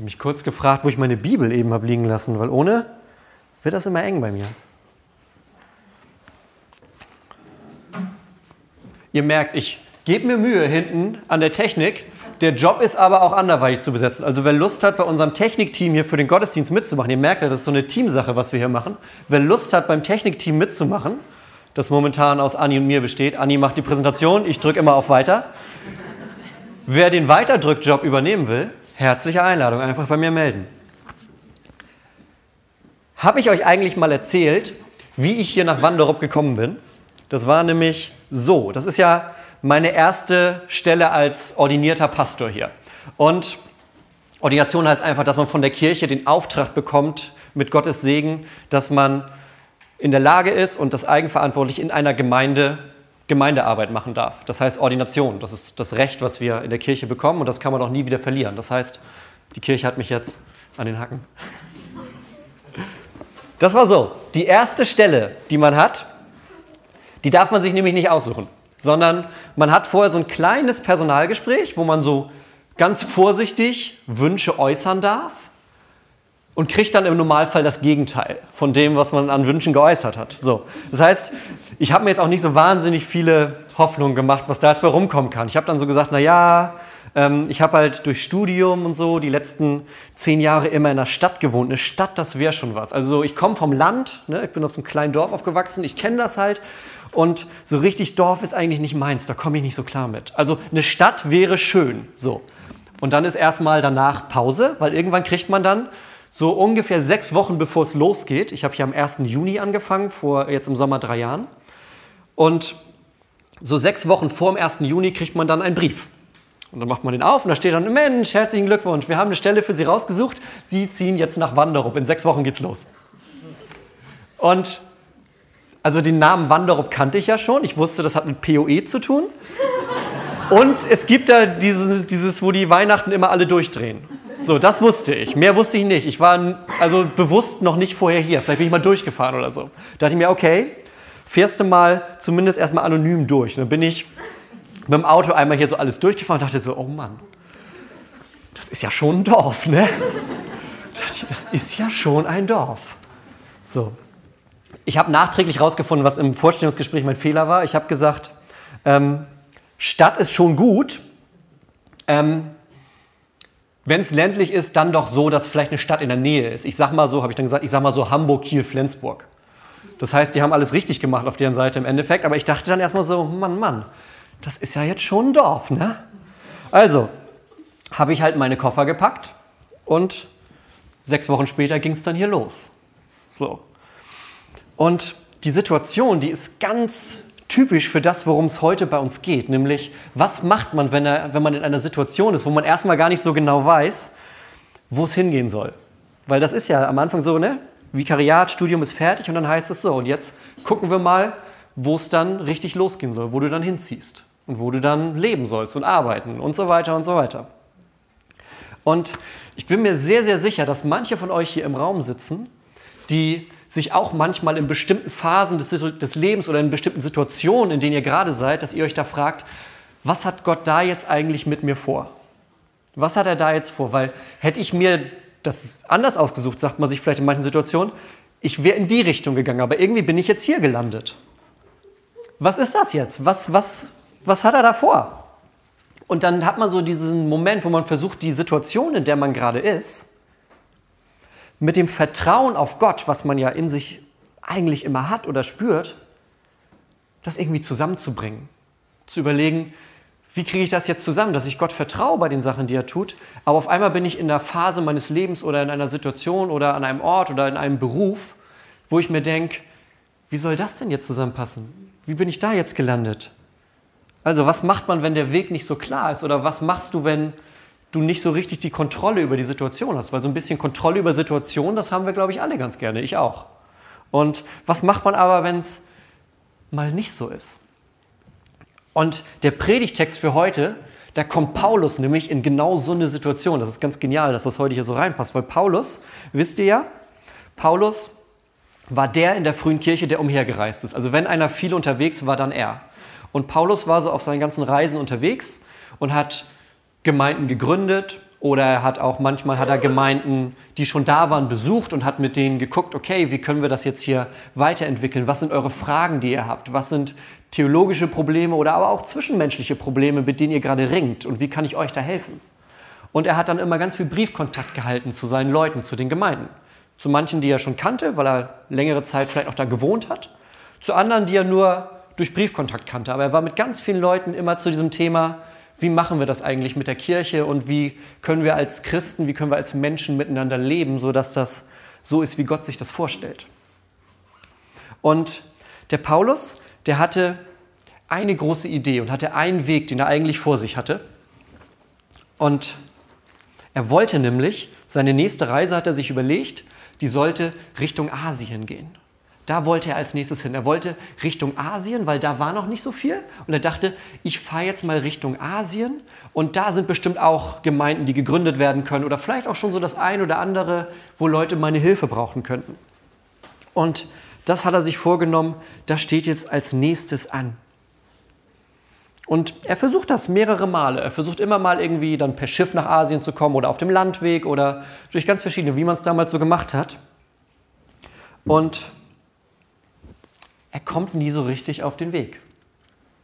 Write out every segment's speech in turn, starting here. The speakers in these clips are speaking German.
habe mich kurz gefragt, wo ich meine Bibel eben habe liegen lassen, weil ohne wird das immer eng bei mir. Ihr merkt, ich gebe mir Mühe hinten an der Technik. Der Job ist aber auch anderweitig zu besetzen. Also wer Lust hat, bei unserem Technikteam hier für den Gottesdienst mitzumachen, ihr merkt ja, das ist so eine Teamsache, was wir hier machen. Wer Lust hat, beim Technikteam mitzumachen, das momentan aus Anni und mir besteht. Anni macht die Präsentation, ich drücke immer auf Weiter. Wer den Weiterdrückjob übernehmen will, herzliche Einladung, einfach bei mir melden. Habe ich euch eigentlich mal erzählt, wie ich hier nach Wanderup gekommen bin? Das war nämlich so. Das ist ja meine erste Stelle als ordinierter Pastor hier. Und Ordination heißt einfach, dass man von der Kirche den Auftrag bekommt, mit Gottes Segen, dass man in der Lage ist und das eigenverantwortlich in einer Gemeinde Gemeindearbeit machen darf. Das heißt Ordination. Das ist das Recht, was wir in der Kirche bekommen und das kann man auch nie wieder verlieren. Das heißt, die Kirche hat mich jetzt an den Hacken. Das war so. Die erste Stelle, die man hat, die darf man sich nämlich nicht aussuchen, sondern man hat vorher so ein kleines Personalgespräch, wo man so ganz vorsichtig Wünsche äußern darf und kriegt dann im Normalfall das Gegenteil von dem, was man an Wünschen geäußert hat. So. Das heißt, ich habe mir jetzt auch nicht so wahnsinnig viele Hoffnungen gemacht, was da jetzt bei rumkommen kann. Ich habe dann so gesagt, na ja, ähm, ich habe halt durch Studium und so die letzten zehn Jahre immer in einer Stadt gewohnt. Eine Stadt, das wäre schon was. Also ich komme vom Land, ne, ich bin auf so einem kleinen Dorf aufgewachsen, ich kenne das halt. Und so richtig Dorf ist eigentlich nicht meins, da komme ich nicht so klar mit. Also eine Stadt wäre schön, so. Und dann ist erstmal danach Pause, weil irgendwann kriegt man dann so ungefähr sechs Wochen bevor es losgeht. Ich habe hier am 1. Juni angefangen, vor jetzt im Sommer drei Jahren. Und so sechs Wochen vor dem 1. Juni kriegt man dann einen Brief. Und dann macht man den auf und da steht dann, Mensch, herzlichen Glückwunsch, wir haben eine Stelle für Sie rausgesucht. Sie ziehen jetzt nach Wanderup. In sechs Wochen geht's los. Und also den Namen Wanderup kannte ich ja schon. Ich wusste, das hat mit POE zu tun. Und es gibt da dieses, dieses, wo die Weihnachten immer alle durchdrehen. So, das wusste ich. Mehr wusste ich nicht. Ich war also bewusst noch nicht vorher hier. Vielleicht bin ich mal durchgefahren oder so. Da dachte ich mir, okay, fährst du mal zumindest erstmal anonym durch. Und dann bin ich mit dem Auto einmal hier so alles durchgefahren und dachte so, oh Mann, das ist ja schon ein Dorf, ne? Das ist ja schon ein Dorf. So. Ich habe nachträglich herausgefunden, was im Vorstellungsgespräch mein Fehler war. Ich habe gesagt, ähm, Stadt ist schon gut. Ähm, wenn es ländlich ist, dann doch so, dass vielleicht eine Stadt in der Nähe ist. Ich sag mal so, habe ich dann gesagt, ich sag mal so Hamburg, Kiel, Flensburg. Das heißt, die haben alles richtig gemacht auf deren Seite im Endeffekt, aber ich dachte dann erstmal so, Mann, Mann, das ist ja jetzt schon ein Dorf, ne? Also, habe ich halt meine Koffer gepackt und sechs Wochen später ging es dann hier los. So. Und die Situation, die ist ganz typisch für das, worum es heute bei uns geht, nämlich was macht man, wenn, er, wenn man in einer Situation ist, wo man erstmal gar nicht so genau weiß, wo es hingehen soll. Weil das ist ja am Anfang so, ne? Vikariat, Studium ist fertig und dann heißt es so, und jetzt gucken wir mal, wo es dann richtig losgehen soll, wo du dann hinziehst und wo du dann leben sollst und arbeiten und so weiter und so weiter. Und ich bin mir sehr, sehr sicher, dass manche von euch hier im Raum sitzen, die sich auch manchmal in bestimmten Phasen des, des Lebens oder in bestimmten Situationen, in denen ihr gerade seid, dass ihr euch da fragt, was hat Gott da jetzt eigentlich mit mir vor? Was hat er da jetzt vor? Weil hätte ich mir das anders ausgesucht, sagt man sich vielleicht in manchen Situationen, ich wäre in die Richtung gegangen, aber irgendwie bin ich jetzt hier gelandet. Was ist das jetzt? Was, was, was hat er da vor? Und dann hat man so diesen Moment, wo man versucht, die Situation, in der man gerade ist, mit dem Vertrauen auf Gott, was man ja in sich eigentlich immer hat oder spürt, das irgendwie zusammenzubringen. Zu überlegen, wie kriege ich das jetzt zusammen, dass ich Gott vertraue bei den Sachen, die er tut, aber auf einmal bin ich in einer Phase meines Lebens oder in einer Situation oder an einem Ort oder in einem Beruf, wo ich mir denke, wie soll das denn jetzt zusammenpassen? Wie bin ich da jetzt gelandet? Also was macht man, wenn der Weg nicht so klar ist? Oder was machst du, wenn du nicht so richtig die Kontrolle über die Situation hast. Weil so ein bisschen Kontrolle über Situationen, das haben wir, glaube ich, alle ganz gerne. Ich auch. Und was macht man aber, wenn es mal nicht so ist? Und der Predigtext für heute, da kommt Paulus nämlich in genau so eine Situation. Das ist ganz genial, dass das heute hier so reinpasst. Weil Paulus, wisst ihr ja, Paulus war der in der frühen Kirche, der umhergereist ist. Also wenn einer viel unterwegs war, dann er. Und Paulus war so auf seinen ganzen Reisen unterwegs und hat Gemeinden gegründet Oder er hat auch manchmal hat er Gemeinden, die schon da waren, besucht und hat mit denen geguckt, okay, wie können wir das jetzt hier weiterentwickeln? Was sind eure Fragen, die ihr habt? Was sind theologische Probleme oder aber auch zwischenmenschliche Probleme, mit denen ihr gerade ringt? Und wie kann ich euch da helfen? Und er hat dann immer ganz viel Briefkontakt gehalten zu seinen Leuten, zu den Gemeinden. Zu manchen, die er schon kannte, weil er längere Zeit vielleicht auch da gewohnt hat. Zu anderen, die er nur durch Briefkontakt kannte. Aber er war mit ganz vielen Leuten immer zu diesem Thema, wie machen wir das eigentlich mit der Kirche und wie können wir als Christen, wie können wir als Menschen miteinander leben, sodass das so ist, wie Gott sich das vorstellt. Und der Paulus, der hatte eine große Idee und hatte einen Weg, den er eigentlich vor sich hatte. Und er wollte nämlich, seine nächste Reise hat er sich überlegt, die sollte Richtung Asien gehen. Da wollte er als nächstes hin. Er wollte Richtung Asien, weil da war noch nicht so viel. Und er dachte, ich fahre jetzt mal Richtung Asien. Und da sind bestimmt auch Gemeinden, die gegründet werden können. Oder vielleicht auch schon so das ein oder andere, wo Leute meine Hilfe brauchen könnten. Und das hat er sich vorgenommen. Das steht jetzt als nächstes an. Und er versucht das mehrere Male. Er versucht immer mal irgendwie dann per Schiff nach Asien zu kommen oder auf dem Landweg oder durch ganz verschiedene, wie man es damals so gemacht hat. Und er kommt nie so richtig auf den Weg.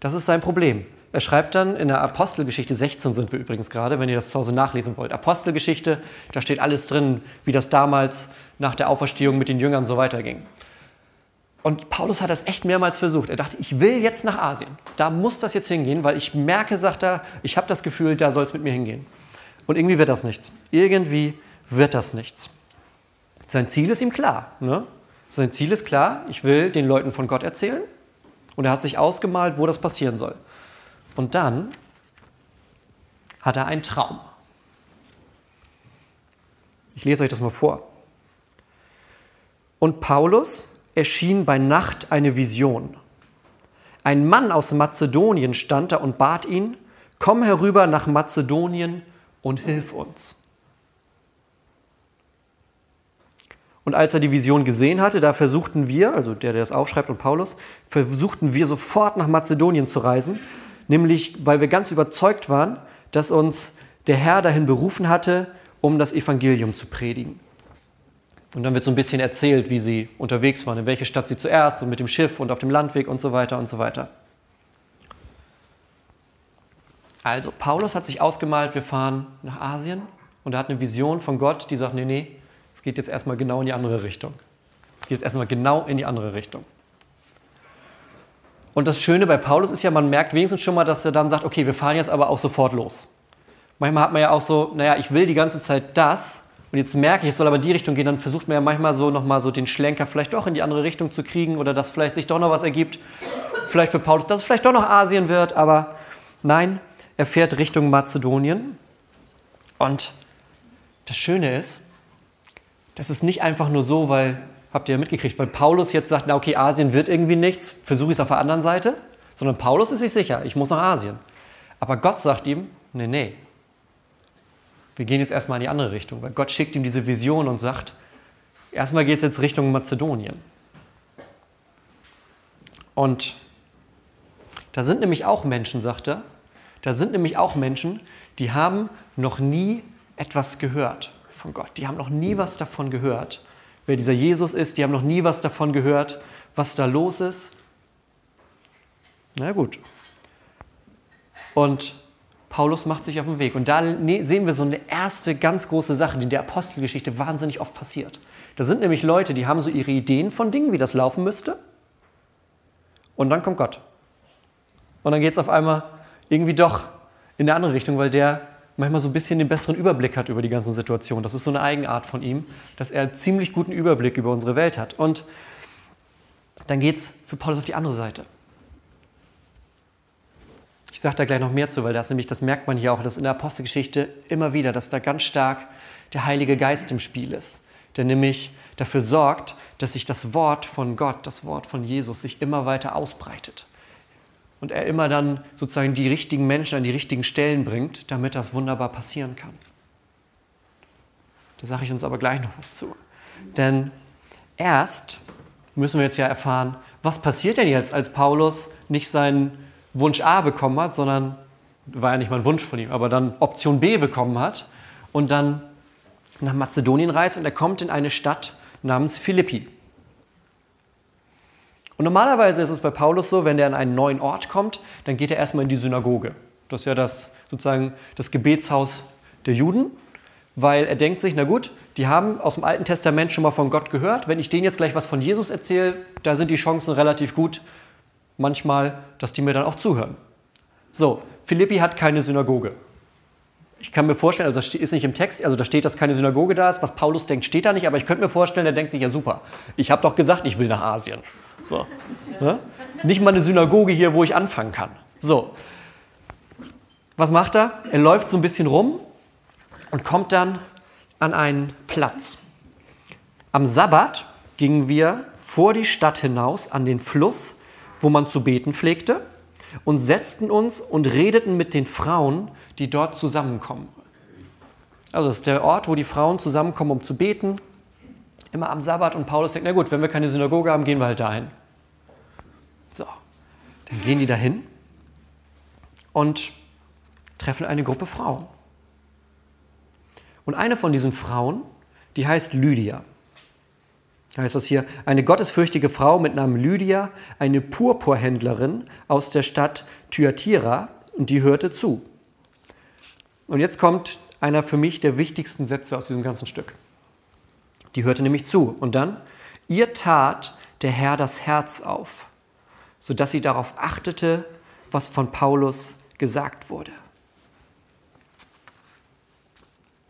Das ist sein Problem. Er schreibt dann in der Apostelgeschichte 16 sind wir übrigens gerade, wenn ihr das zu Hause nachlesen wollt. Apostelgeschichte, da steht alles drin, wie das damals nach der Auferstehung mit den Jüngern so weiterging. Und Paulus hat das echt mehrmals versucht. Er dachte, ich will jetzt nach Asien. Da muss das jetzt hingehen, weil ich merke, sagt er, ich habe das Gefühl, da soll es mit mir hingehen. Und irgendwie wird das nichts. Irgendwie wird das nichts. Sein Ziel ist ihm klar. Ne? Sein Ziel ist klar, ich will den Leuten von Gott erzählen. Und er hat sich ausgemalt, wo das passieren soll. Und dann hat er einen Traum. Ich lese euch das mal vor. Und Paulus erschien bei Nacht eine Vision. Ein Mann aus Mazedonien stand da und bat ihn, komm herüber nach Mazedonien und hilf uns. Und als er die Vision gesehen hatte, da versuchten wir, also der, der das aufschreibt und Paulus, versuchten wir sofort nach Mazedonien zu reisen, nämlich weil wir ganz überzeugt waren, dass uns der Herr dahin berufen hatte, um das Evangelium zu predigen. Und dann wird so ein bisschen erzählt, wie sie unterwegs waren, in welche Stadt sie zuerst und mit dem Schiff und auf dem Landweg und so weiter und so weiter. Also, Paulus hat sich ausgemalt, wir fahren nach Asien und er hat eine Vision von Gott, die sagt, nee, nee, geht jetzt erstmal genau in die andere Richtung. Es geht jetzt erstmal genau in die andere Richtung. Und das Schöne bei Paulus ist ja, man merkt wenigstens schon mal, dass er dann sagt, okay, wir fahren jetzt aber auch sofort los. Manchmal hat man ja auch so, naja, ich will die ganze Zeit das und jetzt merke ich, es soll aber in die Richtung gehen, dann versucht man ja manchmal so nochmal so den Schlenker vielleicht doch in die andere Richtung zu kriegen oder dass vielleicht sich doch noch was ergibt. Vielleicht für Paulus, dass es vielleicht doch noch Asien wird, aber nein, er fährt Richtung Mazedonien. Und das Schöne ist, das ist nicht einfach nur so, weil, habt ihr ja mitgekriegt, weil Paulus jetzt sagt, na okay, Asien wird irgendwie nichts, versuche ich es auf der anderen Seite, sondern Paulus ist sich sicher, ich muss nach Asien. Aber Gott sagt ihm, nee, nee, wir gehen jetzt erstmal in die andere Richtung, weil Gott schickt ihm diese Vision und sagt, erstmal geht es jetzt Richtung Mazedonien. Und da sind nämlich auch Menschen, sagt er, da sind nämlich auch Menschen, die haben noch nie etwas gehört von Gott. Die haben noch nie was davon gehört, wer dieser Jesus ist. Die haben noch nie was davon gehört, was da los ist. Na gut. Und Paulus macht sich auf den Weg. Und da ne, sehen wir so eine erste ganz große Sache, die in der Apostelgeschichte wahnsinnig oft passiert. Da sind nämlich Leute, die haben so ihre Ideen von Dingen, wie das laufen müsste. Und dann kommt Gott. Und dann geht es auf einmal irgendwie doch in eine andere Richtung, weil der manchmal so ein bisschen den besseren Überblick hat über die ganze Situation. Das ist so eine Eigenart von ihm, dass er einen ziemlich guten Überblick über unsere Welt hat. Und dann geht es für Paulus auf die andere Seite. Ich sage da gleich noch mehr zu, weil das nämlich, das merkt man hier auch, dass in der Apostelgeschichte immer wieder, dass da ganz stark der Heilige Geist im Spiel ist, der nämlich dafür sorgt, dass sich das Wort von Gott, das Wort von Jesus sich immer weiter ausbreitet und er immer dann sozusagen die richtigen Menschen an die richtigen Stellen bringt, damit das wunderbar passieren kann. Da sage ich uns aber gleich noch was zu. Denn erst müssen wir jetzt ja erfahren, was passiert denn jetzt, als Paulus nicht seinen Wunsch A bekommen hat, sondern war ja nicht mal ein Wunsch von ihm, aber dann Option B bekommen hat und dann nach Mazedonien reist und er kommt in eine Stadt namens Philippi. Und normalerweise ist es bei Paulus so, wenn er an einen neuen Ort kommt, dann geht er erstmal in die Synagoge. Das ist ja das sozusagen das Gebetshaus der Juden, weil er denkt sich, na gut, die haben aus dem Alten Testament schon mal von Gott gehört. Wenn ich denen jetzt gleich was von Jesus erzähle, da sind die Chancen relativ gut, manchmal, dass die mir dann auch zuhören. So, Philippi hat keine Synagoge. Ich kann mir vorstellen, also das ist nicht im Text, also da steht, dass keine Synagoge da ist. Was Paulus denkt, steht da nicht, aber ich könnte mir vorstellen, der denkt sich, ja super, ich habe doch gesagt, ich will nach Asien. So. Ne? Nicht mal eine Synagoge hier, wo ich anfangen kann. So. Was macht er? Er läuft so ein bisschen rum und kommt dann an einen Platz. Am Sabbat gingen wir vor die Stadt hinaus an den Fluss, wo man zu beten pflegte, und setzten uns und redeten mit den Frauen, die dort zusammenkommen. Also das ist der Ort, wo die Frauen zusammenkommen, um zu beten, immer am Sabbat. Und Paulus sagt, na gut, wenn wir keine Synagoge haben, gehen wir halt dahin. So, dann gehen die dahin und treffen eine Gruppe Frauen. Und eine von diesen Frauen, die heißt Lydia. Da heißt das hier, eine gottesfürchtige Frau mit Namen Lydia, eine Purpurhändlerin aus der Stadt Thyatira, und die hörte zu. Und jetzt kommt einer für mich der wichtigsten Sätze aus diesem ganzen Stück. Die hörte nämlich zu. Und dann, ihr tat der Herr das Herz auf, sodass sie darauf achtete, was von Paulus gesagt wurde.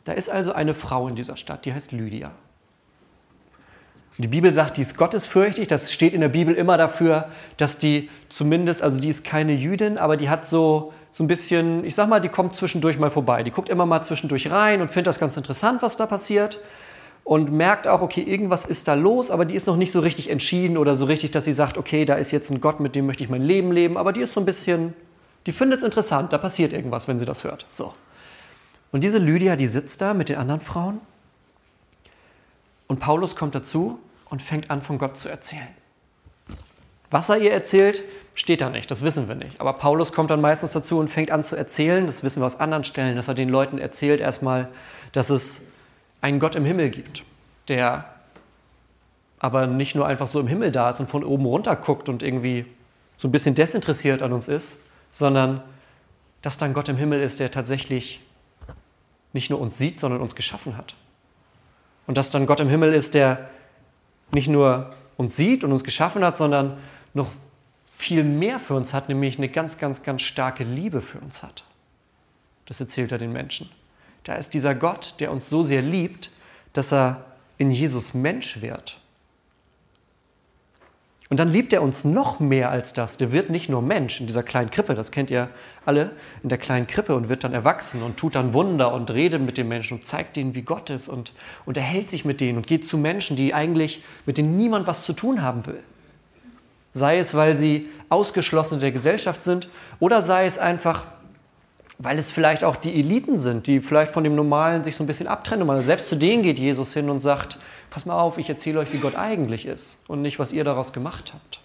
Da ist also eine Frau in dieser Stadt, die heißt Lydia. Die Bibel sagt, die ist gottesfürchtig. Das steht in der Bibel immer dafür, dass die zumindest, also die ist keine Jüdin, aber die hat so, so ein bisschen, ich sag mal, die kommt zwischendurch mal vorbei. Die guckt immer mal zwischendurch rein und findet das ganz interessant, was da passiert. Und merkt auch, okay, irgendwas ist da los, aber die ist noch nicht so richtig entschieden oder so richtig, dass sie sagt, okay, da ist jetzt ein Gott, mit dem möchte ich mein Leben leben. Aber die ist so ein bisschen, die findet es interessant, da passiert irgendwas, wenn sie das hört. So. Und diese Lydia, die sitzt da mit den anderen Frauen und Paulus kommt dazu und fängt an, von Gott zu erzählen. Was er ihr erzählt, steht da nicht, das wissen wir nicht. Aber Paulus kommt dann meistens dazu und fängt an zu erzählen, das wissen wir aus anderen Stellen, dass er den Leuten erzählt erstmal, dass es einen Gott im Himmel gibt, der aber nicht nur einfach so im Himmel da ist und von oben runter guckt und irgendwie so ein bisschen desinteressiert an uns ist, sondern dass dann Gott im Himmel ist, der tatsächlich nicht nur uns sieht, sondern uns geschaffen hat. Und dass dann Gott im Himmel ist, der nicht nur uns sieht und uns geschaffen hat, sondern noch viel mehr für uns hat, nämlich eine ganz, ganz, ganz starke Liebe für uns hat. Das erzählt er den Menschen. Da ist dieser Gott, der uns so sehr liebt, dass er in Jesus Mensch wird. Und dann liebt er uns noch mehr als das. Der wird nicht nur Mensch in dieser kleinen Krippe, das kennt ihr alle, in der kleinen Krippe und wird dann erwachsen und tut dann Wunder und redet mit den Menschen und zeigt denen, wie Gott ist und, und erhält sich mit denen und geht zu Menschen, die eigentlich mit denen niemand was zu tun haben will. Sei es, weil sie ausgeschlossen der Gesellschaft sind oder sei es einfach, weil es vielleicht auch die Eliten sind, die vielleicht von dem Normalen sich so ein bisschen abtrennen. Und selbst zu denen geht Jesus hin und sagt, pass mal auf, ich erzähle euch, wie Gott eigentlich ist und nicht, was ihr daraus gemacht habt.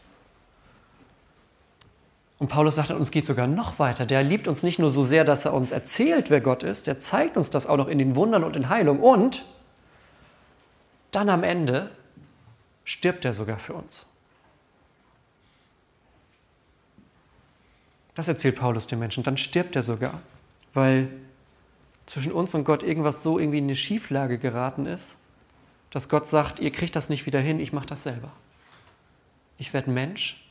Und Paulus sagt, uns geht sogar noch weiter. Der liebt uns nicht nur so sehr, dass er uns erzählt, wer Gott ist, der zeigt uns das auch noch in den Wundern und in Heilung. Und dann am Ende stirbt er sogar für uns. Das erzählt Paulus den Menschen. Dann stirbt er sogar, weil zwischen uns und Gott irgendwas so irgendwie in eine Schieflage geraten ist, dass Gott sagt, ihr kriegt das nicht wieder hin, ich mache das selber. Ich werde Mensch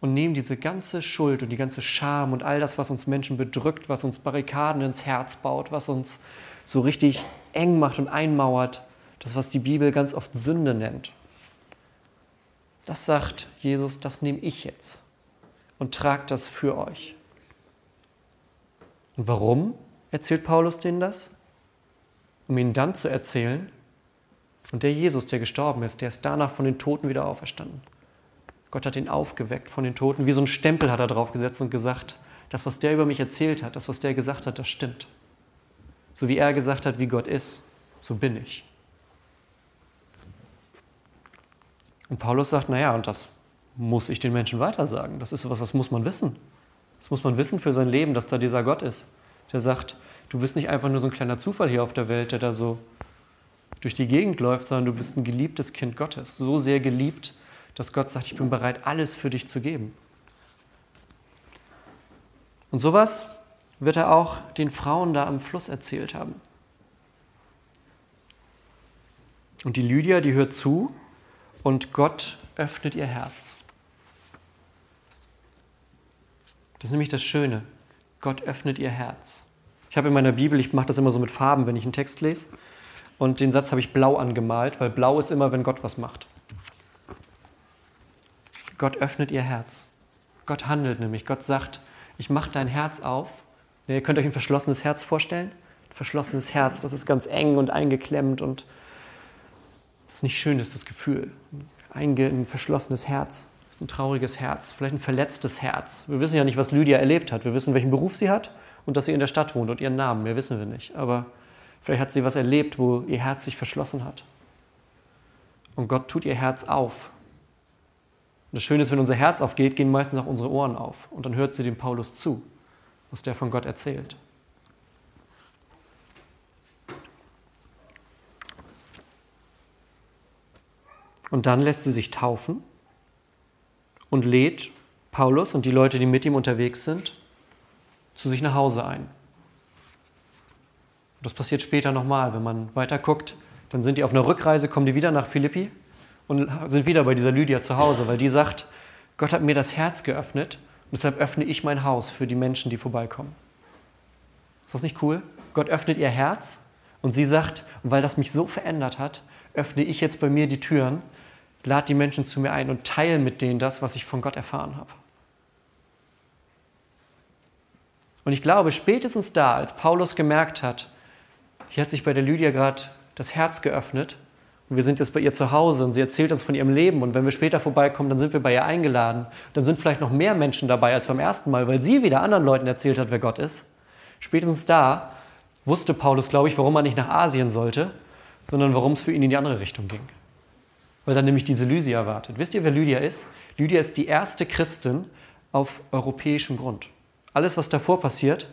und nehme diese ganze Schuld und die ganze Scham und all das, was uns Menschen bedrückt, was uns Barrikaden ins Herz baut, was uns so richtig eng macht und einmauert, das, was die Bibel ganz oft Sünde nennt. Das sagt Jesus, das nehme ich jetzt und trage das für euch. Und warum erzählt Paulus denen das? um ihnen dann zu erzählen, und der Jesus, der gestorben ist, der ist danach von den Toten wieder auferstanden. Gott hat ihn aufgeweckt von den Toten, wie so ein Stempel hat er draufgesetzt und gesagt, das, was der über mich erzählt hat, das, was der gesagt hat, das stimmt. So wie er gesagt hat, wie Gott ist, so bin ich. Und Paulus sagt, naja, und das muss ich den Menschen weitersagen. Das ist etwas, das muss man wissen. Das muss man wissen für sein Leben, dass da dieser Gott ist, der sagt, du bist nicht einfach nur so ein kleiner Zufall hier auf der Welt, der da so durch die Gegend läuft, sondern du bist ein geliebtes Kind Gottes. So sehr geliebt, dass Gott sagt, ich bin bereit, alles für dich zu geben. Und sowas wird er auch den Frauen da am Fluss erzählt haben. Und die Lydia, die hört zu und Gott öffnet ihr Herz. Das ist nämlich das Schöne. Gott öffnet ihr Herz. Ich habe in meiner Bibel, ich mache das immer so mit Farben, wenn ich einen Text lese. Und den Satz habe ich blau angemalt, weil blau ist immer, wenn Gott was macht. Gott öffnet ihr Herz. Gott handelt nämlich. Gott sagt, ich mache dein Herz auf. Ihr könnt euch ein verschlossenes Herz vorstellen. Ein verschlossenes Herz, das ist ganz eng und eingeklemmt und das ist nicht schön, das ist das Gefühl. Ein, ein verschlossenes Herz. Ist ein trauriges Herz, vielleicht ein verletztes Herz. Wir wissen ja nicht, was Lydia erlebt hat. Wir wissen, welchen Beruf sie hat und dass sie in der Stadt wohnt und ihren Namen. Mehr wissen wir nicht. Aber vielleicht hat sie was erlebt, wo ihr Herz sich verschlossen hat. Und Gott tut ihr Herz auf. Und das Schöne ist, wenn unser Herz aufgeht, gehen meistens auch unsere Ohren auf. Und dann hört sie dem Paulus zu, was der von Gott erzählt. Und dann lässt sie sich taufen und lädt Paulus und die Leute, die mit ihm unterwegs sind, zu sich nach Hause ein. Das passiert später nochmal. Wenn man weiter guckt, dann sind die auf einer Rückreise, kommen die wieder nach Philippi und sind wieder bei dieser Lydia zu Hause, weil die sagt, Gott hat mir das Herz geöffnet und deshalb öffne ich mein Haus für die Menschen, die vorbeikommen. Ist das nicht cool? Gott öffnet ihr Herz und sie sagt, weil das mich so verändert hat, öffne ich jetzt bei mir die Türen, lade die Menschen zu mir ein und teile mit denen das, was ich von Gott erfahren habe. Und ich glaube, spätestens da, als Paulus gemerkt hat, hier hat sich bei der Lydia gerade das Herz geöffnet und wir sind jetzt bei ihr zu Hause und sie erzählt uns von ihrem Leben und wenn wir später vorbeikommen, dann sind wir bei ihr eingeladen. Dann sind vielleicht noch mehr Menschen dabei als beim ersten Mal, weil sie wieder anderen Leuten erzählt hat, wer Gott ist. Spätestens da wusste Paulus, glaube ich, warum er nicht nach Asien sollte, sondern warum es für ihn in die andere Richtung ging weil dann nämlich diese Lydia wartet. Wisst ihr, wer Lydia ist? Lydia ist die erste Christin auf europäischem Grund. Alles, was davor passiert,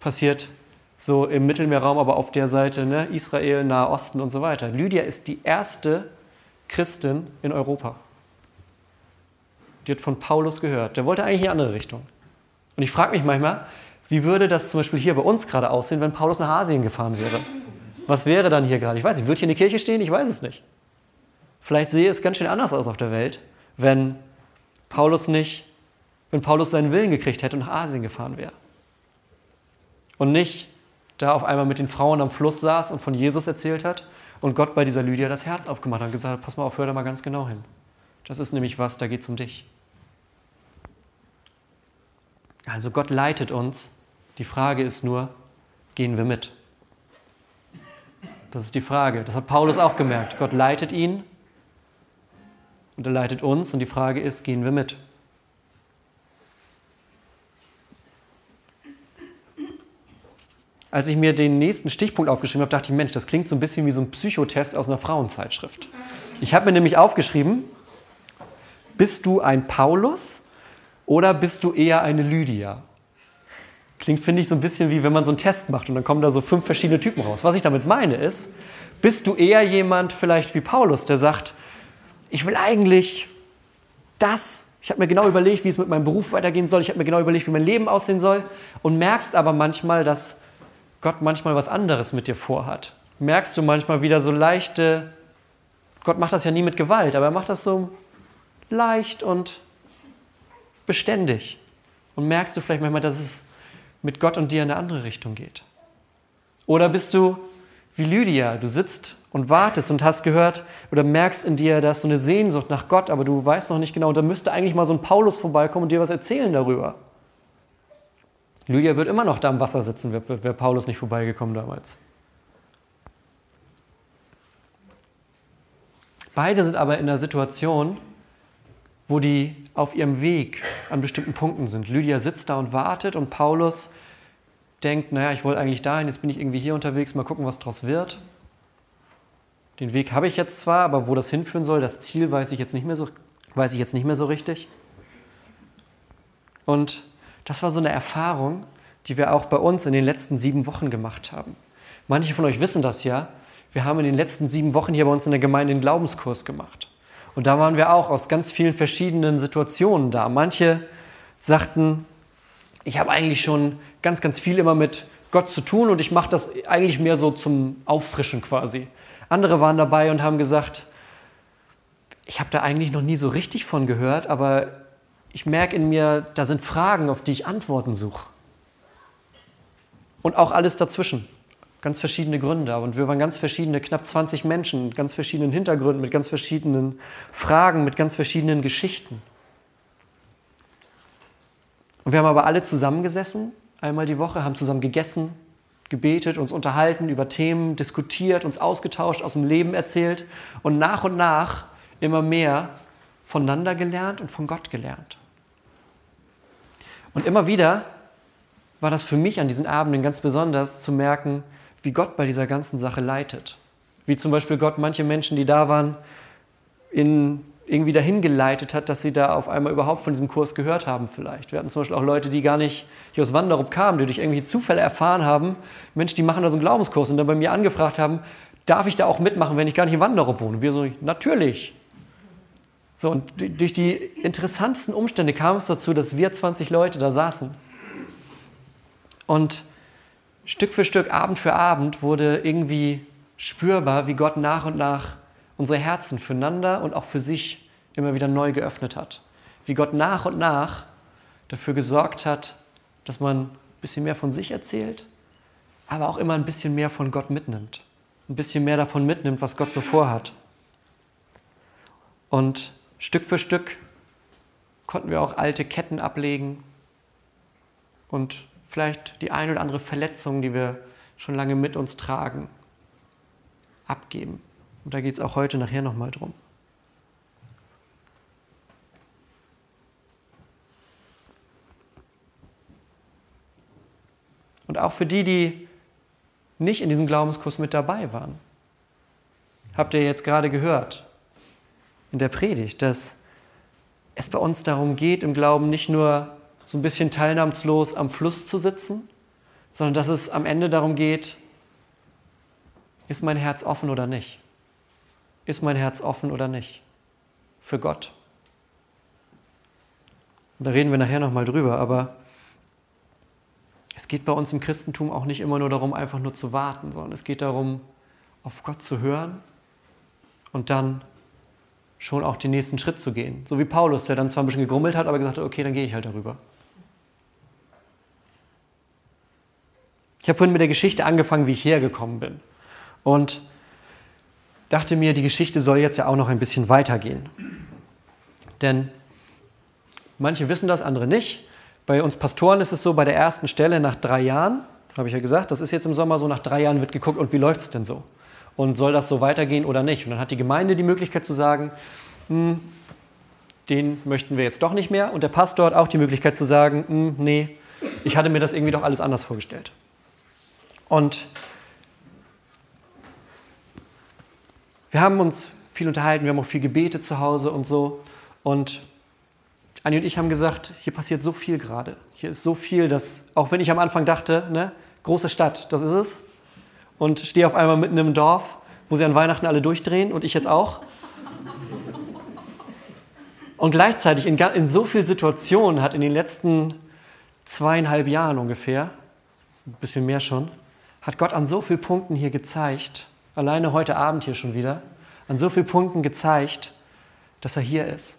passiert so im Mittelmeerraum, aber auf der Seite ne? Israel, Nahe Osten und so weiter. Lydia ist die erste Christin in Europa. Die hat von Paulus gehört. Der wollte eigentlich in die andere Richtung. Und ich frage mich manchmal, wie würde das zum Beispiel hier bei uns gerade aussehen, wenn Paulus nach Asien gefahren wäre? Was wäre dann hier gerade? Ich weiß nicht, wird hier eine Kirche stehen? Ich weiß es nicht. Vielleicht sehe es ganz schön anders aus auf der Welt, wenn Paulus nicht, wenn Paulus seinen Willen gekriegt hätte und nach Asien gefahren wäre. Und nicht da auf einmal mit den Frauen am Fluss saß und von Jesus erzählt hat und Gott bei dieser Lydia das Herz aufgemacht hat und gesagt hat, pass mal auf, hör da mal ganz genau hin. Das ist nämlich was, da geht es um dich. Also Gott leitet uns. Die Frage ist nur, gehen wir mit? Das ist die Frage. Das hat Paulus auch gemerkt. Gott leitet ihn und er leitet uns und die Frage ist, gehen wir mit? Als ich mir den nächsten Stichpunkt aufgeschrieben habe, dachte ich, Mensch, das klingt so ein bisschen wie so ein Psychotest aus einer Frauenzeitschrift. Ich habe mir nämlich aufgeschrieben, bist du ein Paulus oder bist du eher eine Lydia? Klingt, finde ich, so ein bisschen wie wenn man so einen Test macht und dann kommen da so fünf verschiedene Typen raus. Was ich damit meine ist, bist du eher jemand vielleicht wie Paulus, der sagt, ich will eigentlich das. Ich habe mir genau überlegt, wie es mit meinem Beruf weitergehen soll. Ich habe mir genau überlegt, wie mein Leben aussehen soll. Und merkst aber manchmal, dass Gott manchmal was anderes mit dir vorhat. Merkst du manchmal wieder so leichte, Gott macht das ja nie mit Gewalt, aber er macht das so leicht und beständig. Und merkst du vielleicht manchmal, dass es mit Gott und dir in eine andere Richtung geht. Oder bist du wie Lydia, du sitzt und wartest und hast gehört oder merkst in dir, da ist so eine Sehnsucht nach Gott, aber du weißt noch nicht genau, und da müsste eigentlich mal so ein Paulus vorbeikommen und dir was erzählen darüber. Lydia wird immer noch da am Wasser sitzen, wäre wär Paulus nicht vorbeigekommen damals. Beide sind aber in einer Situation, wo die auf ihrem Weg an bestimmten Punkten sind. Lydia sitzt da und wartet und Paulus denkt, naja, ich wollte eigentlich dahin, jetzt bin ich irgendwie hier unterwegs, mal gucken, was draus wird. Den Weg habe ich jetzt zwar, aber wo das hinführen soll, das Ziel weiß ich jetzt nicht mehr so, weiß ich jetzt nicht mehr so richtig. Und das war so eine Erfahrung, die wir auch bei uns in den letzten sieben Wochen gemacht haben. Manche von euch wissen das ja. Wir haben in den letzten sieben Wochen hier bei uns in der Gemeinde einen Glaubenskurs gemacht. Und da waren wir auch aus ganz vielen verschiedenen Situationen da. Manche sagten, ich habe eigentlich schon ganz, ganz viel immer mit Gott zu tun und ich mache das eigentlich mehr so zum Auffrischen quasi. Andere waren dabei und haben gesagt, ich habe da eigentlich noch nie so richtig von gehört, aber ich merke in mir, da sind Fragen, auf die ich Antworten suche. Und auch alles dazwischen. Ganz verschiedene Gründe. Und wir waren ganz verschiedene, knapp 20 Menschen, mit ganz verschiedenen Hintergründen, mit ganz verschiedenen Fragen, mit ganz verschiedenen Geschichten. Und wir haben aber alle zusammengesessen, einmal die Woche, haben zusammen gegessen, gebetet, uns unterhalten über Themen, diskutiert, uns ausgetauscht, aus dem Leben erzählt und nach und nach immer mehr voneinander gelernt und von Gott gelernt. Und immer wieder war das für mich an diesen Abenden ganz besonders zu merken, wie Gott bei dieser ganzen Sache leitet. Wie zum Beispiel Gott manche Menschen, die da waren, in, irgendwie dahin geleitet hat, dass sie da auf einmal überhaupt von diesem Kurs gehört haben vielleicht. Wir hatten zum Beispiel auch Leute, die gar nicht hier aus Wanderup kamen, die durch irgendwelche Zufälle erfahren haben, Mensch, die machen da so einen Glaubenskurs und dann bei mir angefragt haben, darf ich da auch mitmachen, wenn ich gar nicht in Wanderup wohne? Und wir so, natürlich. So, und durch die interessantesten Umstände kam es dazu, dass wir 20 Leute da saßen. Und Stück für Stück, Abend für Abend wurde irgendwie spürbar, wie Gott nach und nach unsere Herzen füreinander und auch für sich immer wieder neu geöffnet hat. Wie Gott nach und nach dafür gesorgt hat, dass man ein bisschen mehr von sich erzählt, aber auch immer ein bisschen mehr von Gott mitnimmt. Ein bisschen mehr davon mitnimmt, was Gott so vorhat. Und Stück für Stück konnten wir auch alte Ketten ablegen und vielleicht die ein oder andere Verletzung, die wir schon lange mit uns tragen, abgeben. Und da geht es auch heute nachher nochmal drum. Und auch für die, die nicht in diesem Glaubenskurs mit dabei waren, habt ihr jetzt gerade gehört, in der Predigt, dass es bei uns darum geht, im Glauben nicht nur so ein bisschen teilnahmslos am Fluss zu sitzen, sondern dass es am Ende darum geht, ist mein Herz offen oder nicht? Ist mein Herz offen oder nicht? Für Gott. Da reden wir nachher nochmal drüber, aber es geht bei uns im Christentum auch nicht immer nur darum, einfach nur zu warten, sondern es geht darum, auf Gott zu hören und dann schon auch den nächsten Schritt zu gehen. So wie Paulus, der dann zwar ein bisschen gegrummelt hat, aber gesagt hat, okay, dann gehe ich halt darüber. Ich habe vorhin mit der Geschichte angefangen, wie ich hergekommen bin. Und dachte mir, die Geschichte soll jetzt ja auch noch ein bisschen weitergehen. Denn manche wissen das, andere nicht. Bei uns Pastoren ist es so, bei der ersten Stelle nach drei Jahren, habe ich ja gesagt, das ist jetzt im Sommer so, nach drei Jahren wird geguckt, und wie läuft es denn so? Und soll das so weitergehen oder nicht? Und dann hat die Gemeinde die Möglichkeit zu sagen, hm, den möchten wir jetzt doch nicht mehr. Und der Pastor hat auch die Möglichkeit zu sagen, hm, nee, ich hatte mir das irgendwie doch alles anders vorgestellt. Und wir haben uns viel unterhalten, wir haben auch viel gebetet zu Hause und so. Und Anni und ich haben gesagt, hier passiert so viel gerade. Hier ist so viel, dass, auch wenn ich am Anfang dachte, ne, große Stadt, das ist es, und stehe auf einmal mitten im Dorf, wo sie an Weihnachten alle durchdrehen und ich jetzt auch. Und gleichzeitig in, in so vielen Situationen hat in den letzten zweieinhalb Jahren ungefähr, ein bisschen mehr schon, hat Gott an so vielen Punkten hier gezeigt, alleine heute Abend hier schon wieder, an so vielen Punkten gezeigt, dass er hier ist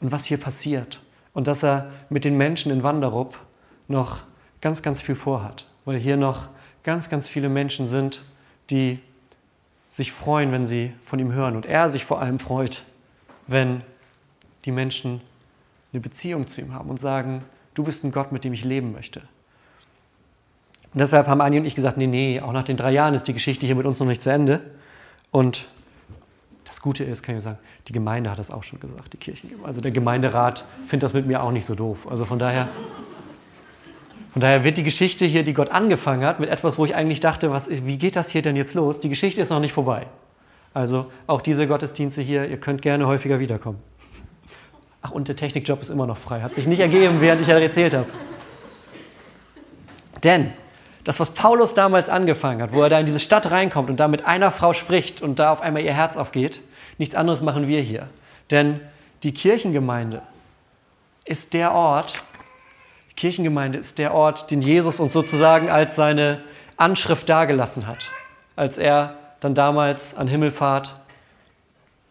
und was hier passiert und dass er mit den Menschen in Wanderup noch ganz, ganz viel vorhat, weil hier noch ganz, ganz viele Menschen sind, die sich freuen, wenn sie von ihm hören. Und er sich vor allem freut, wenn die Menschen eine Beziehung zu ihm haben und sagen, du bist ein Gott, mit dem ich leben möchte. Und deshalb haben Anni und ich gesagt, nee, nee, auch nach den drei Jahren ist die Geschichte hier mit uns noch nicht zu Ende. Und das Gute ist, kann ich sagen, die Gemeinde hat das auch schon gesagt, die Kirchen. Also der Gemeinderat findet das mit mir auch nicht so doof. Also von daher von daher wird die Geschichte hier, die Gott angefangen hat, mit etwas, wo ich eigentlich dachte, was, wie geht das hier denn jetzt los? Die Geschichte ist noch nicht vorbei. Also auch diese Gottesdienste hier, ihr könnt gerne häufiger wiederkommen. Ach, und der Technikjob ist immer noch frei. Hat sich nicht ergeben, während ich erzählt habe. Denn das, was Paulus damals angefangen hat, wo er da in diese Stadt reinkommt und da mit einer Frau spricht und da auf einmal ihr Herz aufgeht, nichts anderes machen wir hier. Denn die Kirchengemeinde ist der Ort, die Kirchengemeinde ist der Ort, den Jesus uns sozusagen als seine Anschrift dargelassen hat, als er dann damals an Himmelfahrt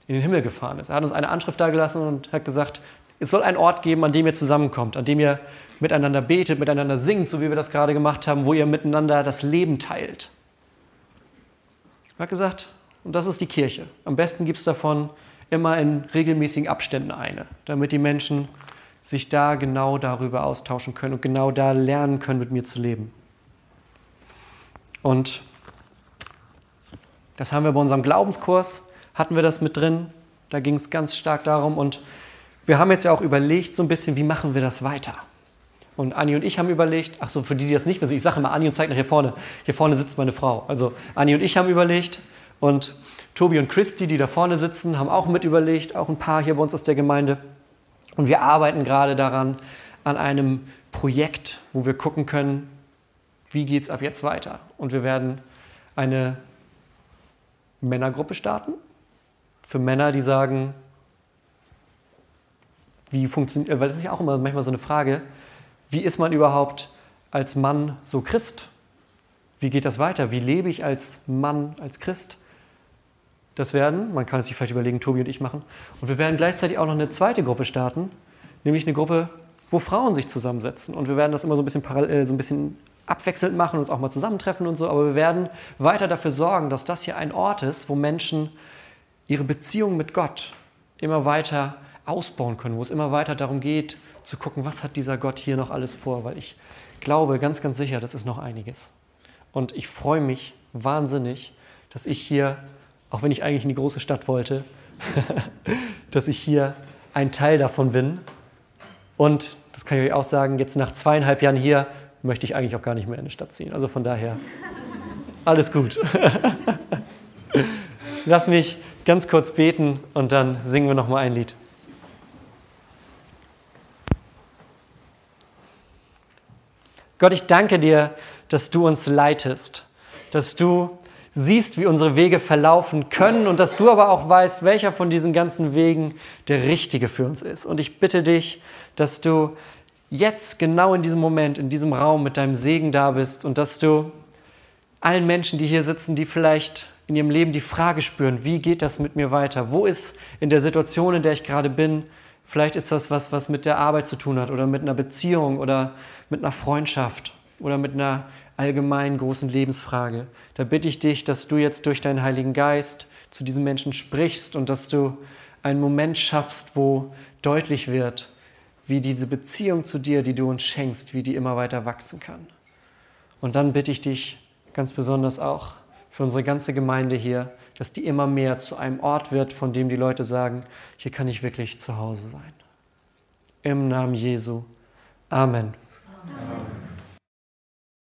in den Himmel gefahren ist. Er hat uns eine Anschrift dargelassen und hat gesagt, es soll einen Ort geben, an dem ihr zusammenkommt, an dem ihr miteinander betet, miteinander singt, so wie wir das gerade gemacht haben, wo ihr miteinander das Leben teilt. Er hat gesagt, und das ist die Kirche. Am besten gibt es davon immer in regelmäßigen Abständen eine, damit die Menschen sich da genau darüber austauschen können und genau da lernen können, mit mir zu leben. Und das haben wir bei unserem Glaubenskurs, hatten wir das mit drin. Da ging es ganz stark darum. Und wir haben jetzt ja auch überlegt, so ein bisschen, wie machen wir das weiter? Und Anni und ich haben überlegt, ach so, für die, die das nicht wissen, ich sage immer Anni und zeigt nach hier vorne. Hier vorne sitzt meine Frau. Also Anni und ich haben überlegt und Tobi und Christi, die da vorne sitzen, haben auch mit überlegt, auch ein paar hier bei uns aus der Gemeinde. Und wir arbeiten gerade daran, an einem Projekt, wo wir gucken können, wie geht es ab jetzt weiter. Und wir werden eine Männergruppe starten. Für Männer, die sagen, wie funktioniert, weil das ist ja auch immer manchmal so eine Frage, wie ist man überhaupt als Mann so Christ? Wie geht das weiter? Wie lebe ich als Mann, als Christ? Das werden, man kann es sich vielleicht überlegen, Tobi und ich machen. Und wir werden gleichzeitig auch noch eine zweite Gruppe starten, nämlich eine Gruppe, wo Frauen sich zusammensetzen. Und wir werden das immer so ein bisschen, parallel, äh, so ein bisschen abwechselnd machen, uns auch mal zusammentreffen und so. Aber wir werden weiter dafür sorgen, dass das hier ein Ort ist, wo Menschen ihre Beziehung mit Gott immer weiter ausbauen können, wo es immer weiter darum geht, zu gucken, was hat dieser Gott hier noch alles vor, weil ich glaube ganz, ganz sicher, das ist noch einiges. Und ich freue mich wahnsinnig, dass ich hier, auch wenn ich eigentlich in die große Stadt wollte, dass ich hier ein Teil davon bin. Und das kann ich euch auch sagen, jetzt nach zweieinhalb Jahren hier möchte ich eigentlich auch gar nicht mehr in die Stadt ziehen. Also von daher, alles gut. Lass mich ganz kurz beten und dann singen wir noch mal ein Lied. Gott, ich danke dir, dass du uns leitest, dass du siehst, wie unsere Wege verlaufen können und dass du aber auch weißt, welcher von diesen ganzen Wegen der richtige für uns ist. Und ich bitte dich, dass du jetzt genau in diesem Moment, in diesem Raum mit deinem Segen da bist und dass du allen Menschen, die hier sitzen, die vielleicht in ihrem Leben die Frage spüren, wie geht das mit mir weiter? Wo ist in der Situation, in der ich gerade bin, vielleicht ist das was, was mit der Arbeit zu tun hat oder mit einer Beziehung oder mit einer Freundschaft oder mit einer allgemeinen großen Lebensfrage. Da bitte ich dich, dass du jetzt durch deinen Heiligen Geist zu diesen Menschen sprichst und dass du einen Moment schaffst, wo deutlich wird, wie diese Beziehung zu dir, die du uns schenkst, wie die immer weiter wachsen kann. Und dann bitte ich dich ganz besonders auch für unsere ganze Gemeinde hier, dass die immer mehr zu einem Ort wird, von dem die Leute sagen, hier kann ich wirklich zu Hause sein. Im Namen Jesu. Amen. Amen.